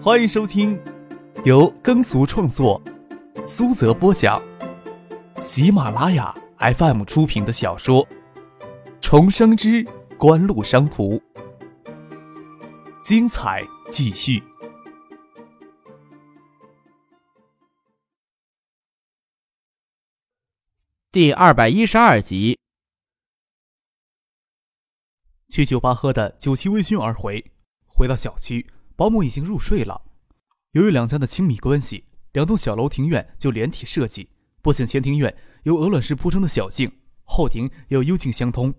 欢迎收听由耕俗创作、苏泽播讲、喜马拉雅 FM 出品的小说《重生之官路商途》，精彩继续，第二百一十二集。去酒吧喝的酒气微醺而回，回到小区，保姆已经入睡了。由于两家的亲密关系，两栋小楼庭院就连体设计。不仅前庭院由鹅卵石铺成的小径，后庭也有幽径相通。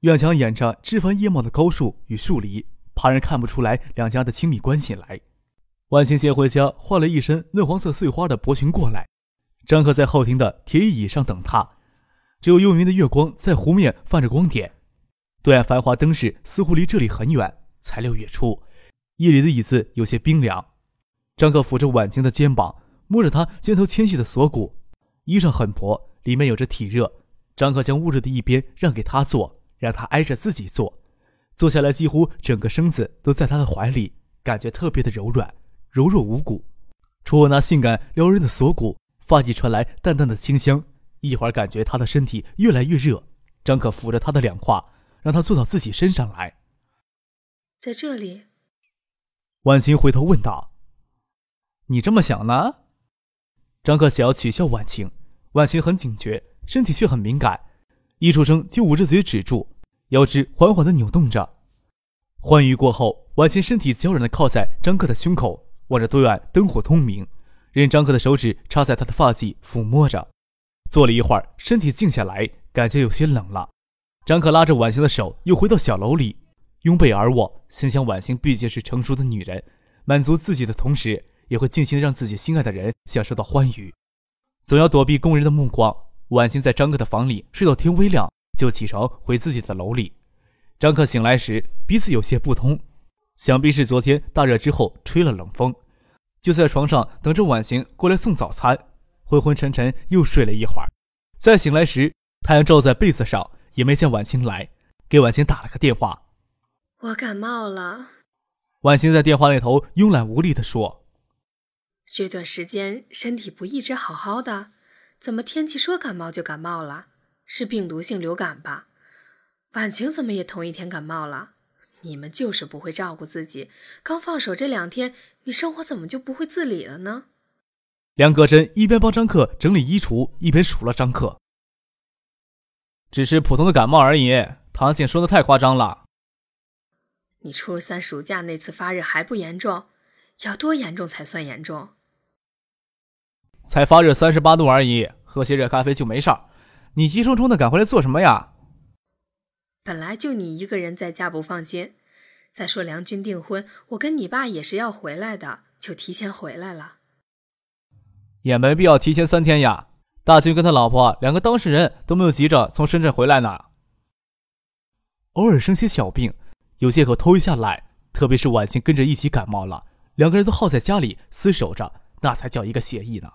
院墙掩着枝繁叶茂的高树与树篱，旁人看不出来两家的亲密关系来。万青先回家换了一身嫩黄色碎花的薄裙过来，张克在后庭的铁椅上等他。只有幽冥的月光在湖面泛着光点。对岸繁华灯饰似乎离这里很远。才六月初，夜里的椅子有些冰凉。张克扶着婉晴的肩膀，摸着她肩头纤细的锁骨，衣裳很薄，里面有着体热。张克将捂着的一边让给她坐，让她挨着自己坐。坐下来，几乎整个身子都在他的怀里，感觉特别的柔软，柔弱无骨。触那性感撩人的锁骨，发际传来淡淡的清香。一会儿感觉他的身体越来越热，张克扶着他的两胯。让他坐到自己身上来，在这里。婉晴回头问道：“你这么想呢？”张克想要取笑婉晴，婉晴很警觉，身体却很敏感，一出声就捂着嘴止住，腰肢缓缓的扭动着。欢愉过后，婉晴身体娇软的靠在张克的胸口，望着对岸灯火通明，任张克的手指插在他的发髻抚摸着。坐了一会儿，身体静下来，感觉有些冷了。张克拉着婉晴的手，又回到小楼里，拥被而卧，心想：婉晴毕竟是成熟的女人，满足自己的同时，也会尽心让自己心爱的人享受到欢愉，总要躲避工人的目光。婉晴在张克的房里睡到天微亮，就起床回自己的楼里。张克醒来时，鼻子有些不通，想必是昨天大热之后吹了冷风，就在床上等着婉晴过来送早餐，昏昏沉沉又睡了一会儿。再醒来时，太阳照在被子上。也没见婉清来，给婉清打了个电话。我感冒了。婉晴在电话那头慵懒无力地说：“这段时间身体不一直好好的，怎么天气说感冒就感冒了？是病毒性流感吧？婉晴怎么也同一天感冒了？你们就是不会照顾自己。刚放手这两天，你生活怎么就不会自理了呢？”梁格真一边帮张克整理衣橱，一边数落张克。只是普通的感冒而已，唐姐说的太夸张了。你初三暑假那次发热还不严重，要多严重才算严重？才发热三十八度而已，喝些热咖啡就没事儿。你急冲冲的赶回来做什么呀？本来就你一个人在家不放心，再说梁军订婚，我跟你爸也是要回来的，就提前回来了。也没必要提前三天呀。大军跟他老婆两个当事人都没有急着从深圳回来呢。偶尔生些小病，有借口偷一下懒，特别是婉晴跟着一起感冒了，两个人都耗在家里厮守着，那才叫一个写意呢。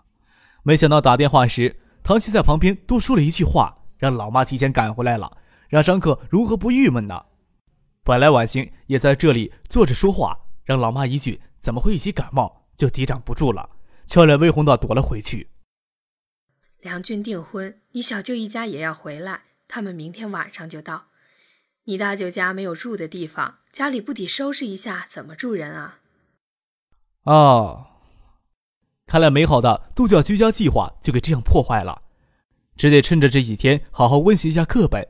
没想到打电话时，唐琪在旁边多说了一句话，让老妈提前赶回来了，让张克如何不郁闷呢？本来婉晴也在这里坐着说话，让老妈一句“怎么会一起感冒”就抵挡不住了，俏脸微红的躲了回去。梁军订婚，你小舅一家也要回来，他们明天晚上就到。你大舅家没有住的地方，家里不得收拾一下，怎么住人啊？哦，看来美好的度假居家计划就给这样破坏了，只得趁着这几天好好温习一下课本，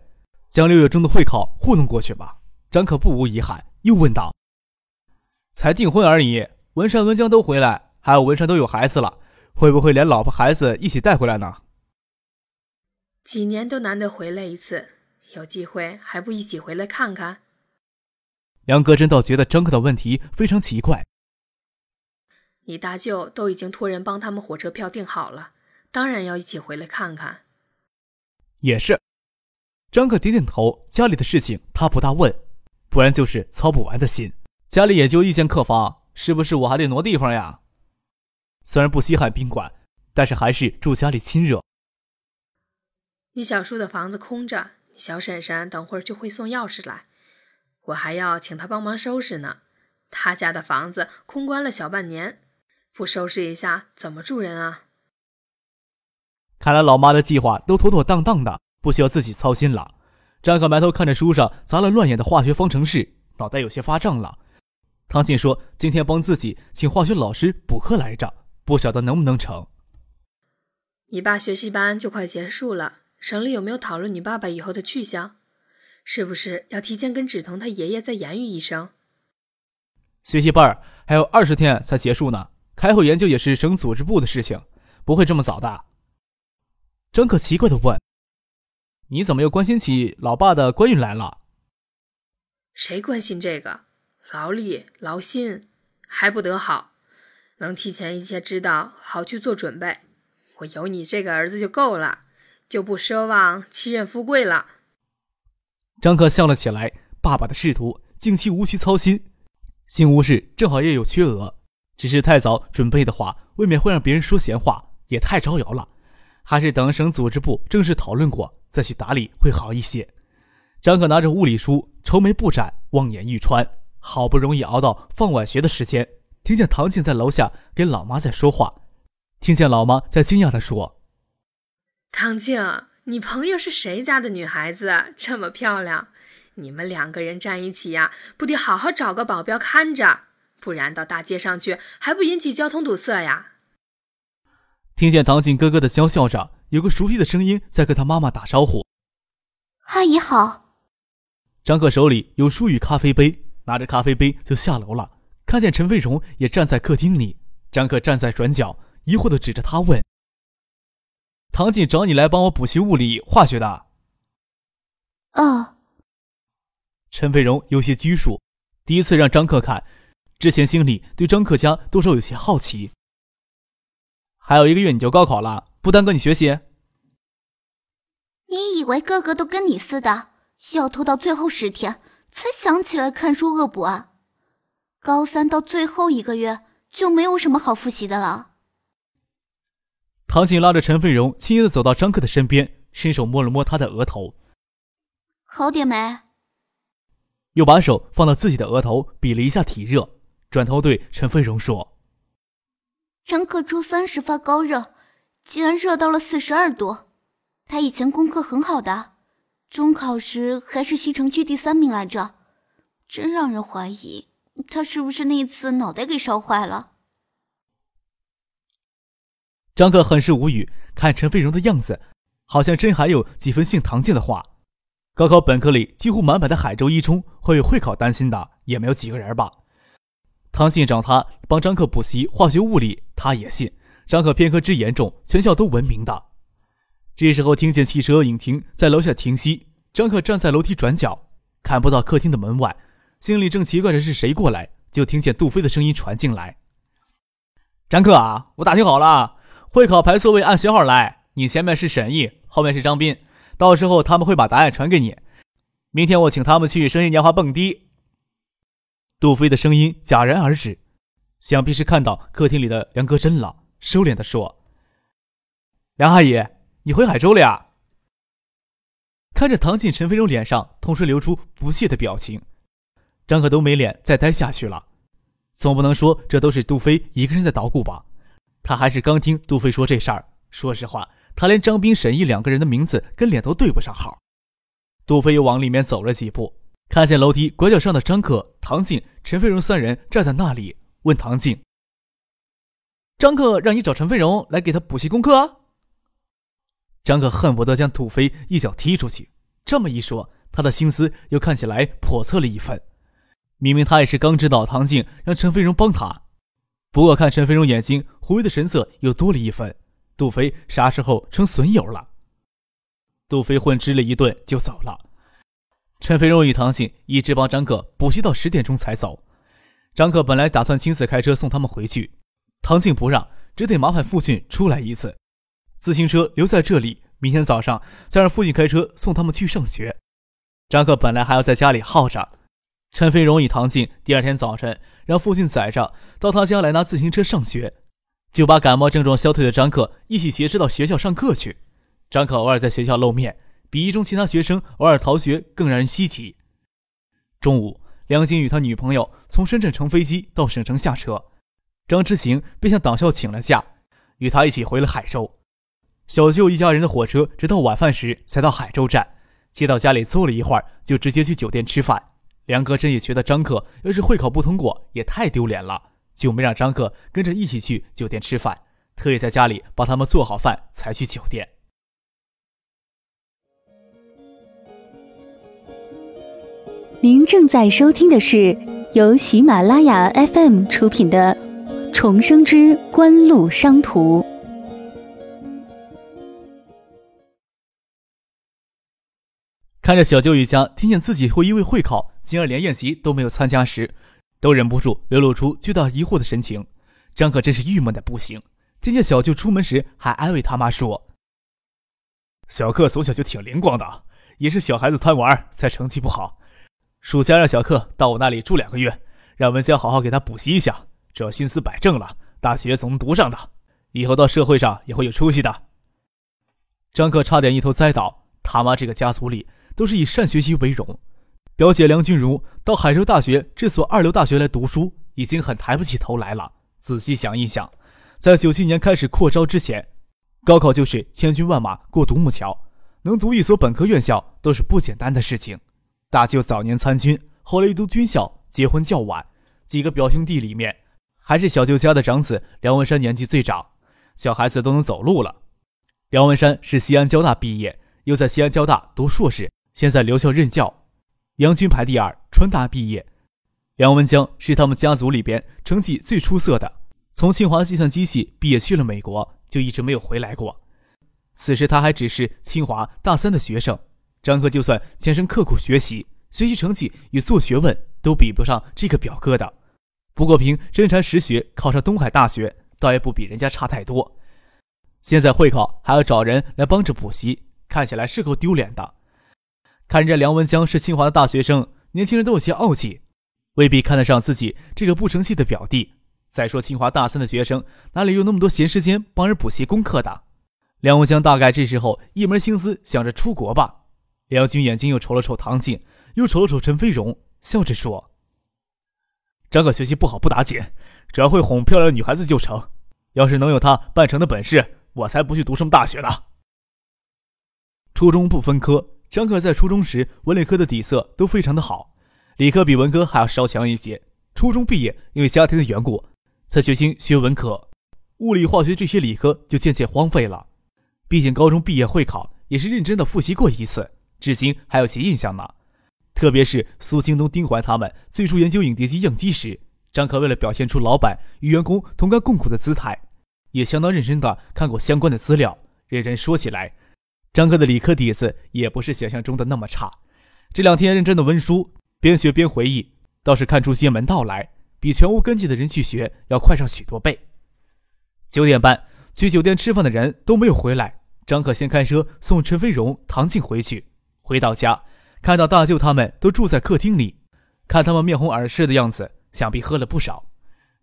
将六月中的会考糊弄过去吧。张可不无遗憾，又问道：“才订婚而已，文山、文江都回来，还有文山都有孩子了，会不会连老婆孩子一起带回来呢？”几年都难得回来一次，有机会还不一起回来看看？梁格真倒觉得张克的问题非常奇怪。你大舅都已经托人帮他们火车票订好了，当然要一起回来看看。也是，张克点点头。家里的事情他不大问，不然就是操不完的心。家里也就一间客房，是不是我还得挪地方呀？虽然不稀罕宾馆，但是还是住家里亲热。你小叔的房子空着，你小婶婶等会儿就会送钥匙来，我还要请她帮忙收拾呢。她家的房子空关了小半年，不收拾一下怎么住人啊？看来老妈的计划都妥妥当当的，不需要自己操心了。张可埋头看着书上杂乱乱眼的化学方程式，脑袋有些发胀了。唐静说：“今天帮自己请化学老师补课来着，不晓得能不能成。”你爸学习班就快结束了，省里有没有讨论你爸爸以后的去向？是不是要提前跟止疼他爷爷再言语一声？学习班还有二十天才结束呢，开会研究也是省组织部的事情，不会这么早的。张可奇怪的问：“你怎么又关心起老爸的官运来了？”谁关心这个？劳力劳心，还不得好？能提前一些知道，好去做准备。我有你这个儿子就够了，就不奢望妻任富贵了。张克笑了起来，爸爸的仕途，近期无需操心。新吴氏正好也有缺额，只是太早准备的话，未免会让别人说闲话，也太招摇了。还是等省组织部正式讨论过再去打理会好一些。张可拿着物理书，愁眉不展，望眼欲穿。好不容易熬到放晚学的时间，听见唐静在楼下跟老妈在说话，听见老妈在惊讶地说：“唐静，你朋友是谁家的女孩子？这么漂亮？你们两个人站一起呀，不得好好找个保镖看着，不然到大街上去还不引起交通堵塞呀？”听见唐静咯咯的娇笑着，有个熟悉的声音在跟他妈妈打招呼：“阿姨好。”张克手里有书与咖啡杯。拿着咖啡杯就下楼了，看见陈飞荣也站在客厅里。张克站在转角，疑惑的指着他问：“唐静找你来帮我补习物理、化学的？”“哦。”陈飞荣有些拘束，第一次让张克看，之前心里对张克家多少有些好奇。还有一个月你就高考了，不耽搁你学习？你以为个个都跟你似的，要拖到最后十天？才想起来看书恶补啊！高三到最后一个月就没有什么好复习的了。唐静拉着陈飞荣，轻易的走到张克的身边，伸手摸了摸他的额头。好点没？又把手放到自己的额头，比了一下体热，转头对陈飞荣说：“张克初三时发高热，竟然热到了四十二度。他以前功课很好的。”中考时还是西城区第三名来着，真让人怀疑他是不是那次脑袋给烧坏了。张克很是无语，看陈飞荣的样子，好像真还有几分信唐静的话。高考本科里几乎满满的海州一中，会为会考担心的也没有几个人吧？唐静找他帮张克补习化学物理，他也信。张克偏科之严重，全校都闻名的。这时候听见汽车引擎在楼下停息，张可站在楼梯转角，看不到客厅的门外，心里正奇怪着是谁过来，就听见杜飞的声音传进来：“张克啊，我打听好了，会考排座位按学号来，你前面是沈毅，后面是张斌，到时候他们会把答案传给你。明天我请他们去生日年华蹦迪。”杜飞的声音戛然而止，想必是看到客厅里的梁戈真了，收敛的说：“梁阿姨。”你回海州了呀？看着唐静、陈飞荣脸上同时流出不屑的表情，张可都没脸再待下去了。总不能说这都是杜飞一个人在捣鼓吧？他还是刚听杜飞说这事儿。说实话，他连张斌、沈毅两个人的名字跟脸都对不上号。杜飞又往里面走了几步，看见楼梯拐角上的张可、唐静、陈飞荣三人站在那里，问唐静：“张克让你找陈飞荣来给他补习功课？”张可恨不得将杜飞一脚踢出去。这么一说，他的心思又看起来叵测了一分。明明他也是刚知道唐静让陈飞荣帮他，不过看陈飞荣眼睛狐疑的神色又多了一分。杜飞啥时候成损友了？杜飞混吃了一顿就走了。陈飞荣与唐静一直帮张可补习到十点钟才走。张可本来打算亲自开车送他们回去，唐静不让，只得麻烦父亲出来一次。自行车留在这里，明天早上再让父亲开车送他们去上学。张克本来还要在家里耗着，陈飞荣与唐静第二天早晨让父亲载着到他家来拿自行车上学，就把感冒症状消退的张克一起挟持到学校上课去。张克偶尔在学校露面，比一中其他学生偶尔逃学更让人稀奇。中午，梁金与他女朋友从深圳乘飞机到省城下车，张之行便向党校请了假，与他一起回了海州。小舅一家人的火车直到晚饭时才到海州站，接到家里坐了一会儿，就直接去酒店吃饭。梁哥真也觉得张克要是会考不通过也太丢脸了，就没让张克跟着一起去酒店吃饭，特意在家里帮他们做好饭才去酒店。您正在收听的是由喜马拉雅 FM 出品的《重生之官路商途》。看着小舅一家听见自己会因为会考，竟然连宴席都没有参加时，都忍不住流露出巨大疑惑的神情。张可真是郁闷的不行。听见小舅出门时还安慰他妈说：“小克从小就挺灵光的，也是小孩子贪玩才成绩不好。”暑假让小克到我那里住两个月，让文江好好给他补习一下，只要心思摆正了，大学总能读上的，以后到社会上也会有出息的。张克差点一头栽倒，他妈这个家族里都是以善学习为荣。表姐梁君如到海州大学这所二流大学来读书，已经很抬不起头来了。仔细想一想，在九七年开始扩招之前，高考就是千军万马过独木桥，能读一所本科院校都是不简单的事情。大舅早年参军，后来读军校，结婚较晚。几个表兄弟里面，还是小舅家的长子梁文山年纪最长，小孩子都能走路了。梁文山是西安交大毕业，又在西安交大读硕士，现在留校任教。杨军排第二，川大毕业。梁文江是他们家族里边成绩最出色的，从清华计算机系毕业去了美国，就一直没有回来过。此时他还只是清华大三的学生。张克就算前生刻苦学习，学习成绩与做学问都比不上这个表哥的。不过凭真才实学考上东海大学，倒也不比人家差太多。现在会考还要找人来帮着补习，看起来是够丢脸的。看人家梁文江是清华的大学生，年轻人都有些傲气，未必看得上自己这个不成器的表弟。再说清华大三的学生哪里有那么多闲时间帮人补习功课的？梁文江大概这时候一门心思想着出国吧。梁军眼睛又瞅了瞅唐静，又瞅了瞅陈飞荣，笑着说：“张可学习不好不打紧，只要会哄漂亮女孩子就成。要是能有他办成的本事，我才不去读什么大学呢。”初中不分科，张可在初中时文理科的底色都非常的好，理科比文科还要稍强一些。初中毕业，因为家庭的缘故，才决心学文科，物理、化学这些理科就渐渐荒废了。毕竟高中毕业会考也是认真的复习过一次。至今还有些印象呢，特别是苏京东、丁怀他们最初研究影碟机样机时，张可为了表现出老板与员工同甘共苦的姿态，也相当认真的看过相关的资料。认真说起来，张克的理科底子也不是想象中的那么差。这两天认真的温书，边学边回忆，倒是看出些门道来，比全无根基的人去学要快上许多倍。九点半去酒店吃饭的人都没有回来，张可先开车送陈飞荣、唐静回去。回到家，看到大舅他们都住在客厅里，看他们面红耳赤的样子，想必喝了不少。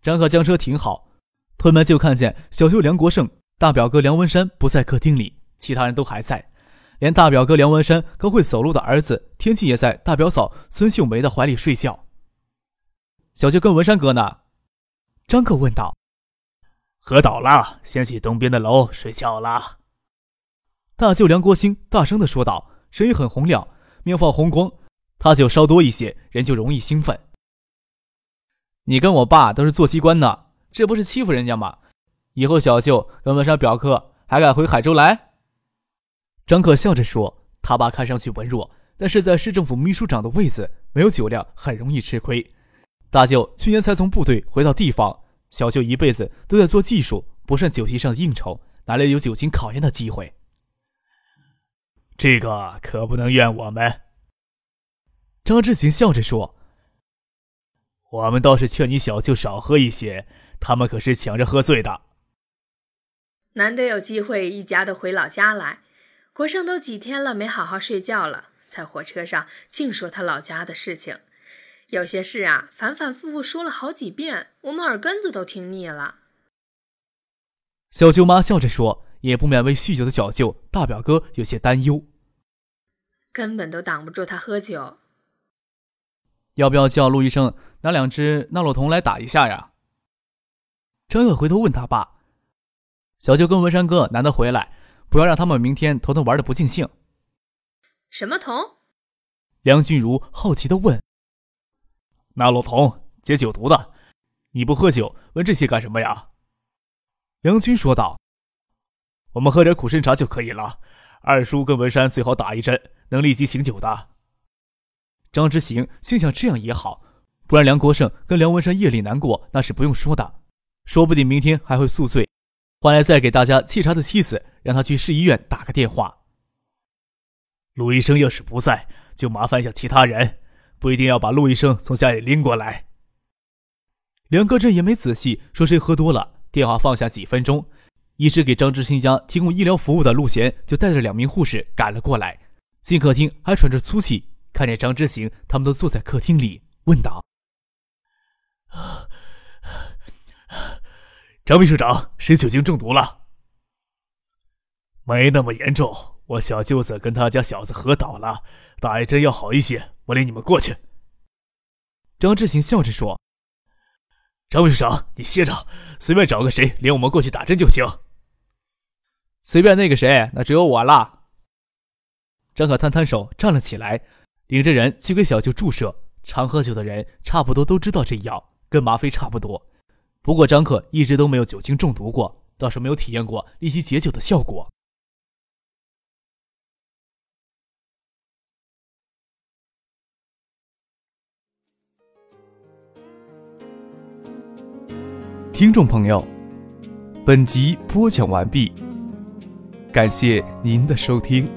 张可将车停好，推门就看见小舅梁国胜、大表哥梁文山不在客厅里，其他人都还在，连大表哥梁文山刚会走路的儿子天气也在大表嫂孙秀梅的怀里睡觉。小舅跟文山哥呢？张克问道。喝倒了，先去东边的楼睡觉了。大舅梁国兴大声的说道。声音很洪亮，面放红光，他酒稍多一些，人就容易兴奋。你跟我爸都是做机关的，这不是欺负人家吗？以后小舅跟文山表哥还敢回海州来？张可笑着说：“他爸看上去文弱，但是在市政府秘书长的位子，没有酒量很容易吃亏。大舅去年才从部队回到地方，小舅一辈子都在做技术，不善酒席上的应酬，哪里有酒精考验的机会？”这个可不能怨我们。”张志勤笑着说，“我们倒是劝你小舅少喝一些，他们可是抢着喝醉的。难得有机会一家都回老家来，国胜都几天了没好好睡觉了，在火车上净说他老家的事情，有些事啊，反反复复说了好几遍，我们耳根子都听腻了。”小舅妈笑着说。也不免为酗酒的小舅大表哥有些担忧，根本都挡不住他喝酒。要不要叫陆医生拿两只纳洛酮来打一下呀？张可回头问他爸：“小舅跟文山哥难得回来，不要让他们明天头疼玩的不尽兴。”什么酮？梁君如好奇的问。那洛酮解酒毒的，你不喝酒，问这些干什么呀？梁军说道：“我们喝点苦参茶就可以了。二叔跟文山最好打一针，能立即醒酒的。”张之行心想：这样也好，不然梁国胜跟梁文山夜里难过，那是不用说的，说不定明天还会宿醉。换来再给大家沏茶的妻子，让他去市医院打个电话。陆医生要是不在，就麻烦一下其他人。不一定要把陆医生从家里拎过来。梁戈振也没仔细说谁喝多了，电话放下几分钟，一直给张志新家提供医疗服务的陆贤就带着两名护士赶了过来，进客厅还喘着粗气，看见张之行他们都坐在客厅里，问道：“张秘书长，谁酒精中毒了？没那么严重。”我小舅子跟他家小子喝倒了，打一针要好一些。我领你们过去。”张志行笑着说。“张秘书长，你歇着，随便找个谁领我们过去打针就行。”“随便那个谁，那只有我了。”张可摊摊手站了起来，领着人去给小舅注射。常喝酒的人差不多都知道这药跟吗啡差不多，不过张可一直都没有酒精中毒过，倒是没有体验过立即解酒的效果。听众朋友，本集播讲完毕，感谢您的收听。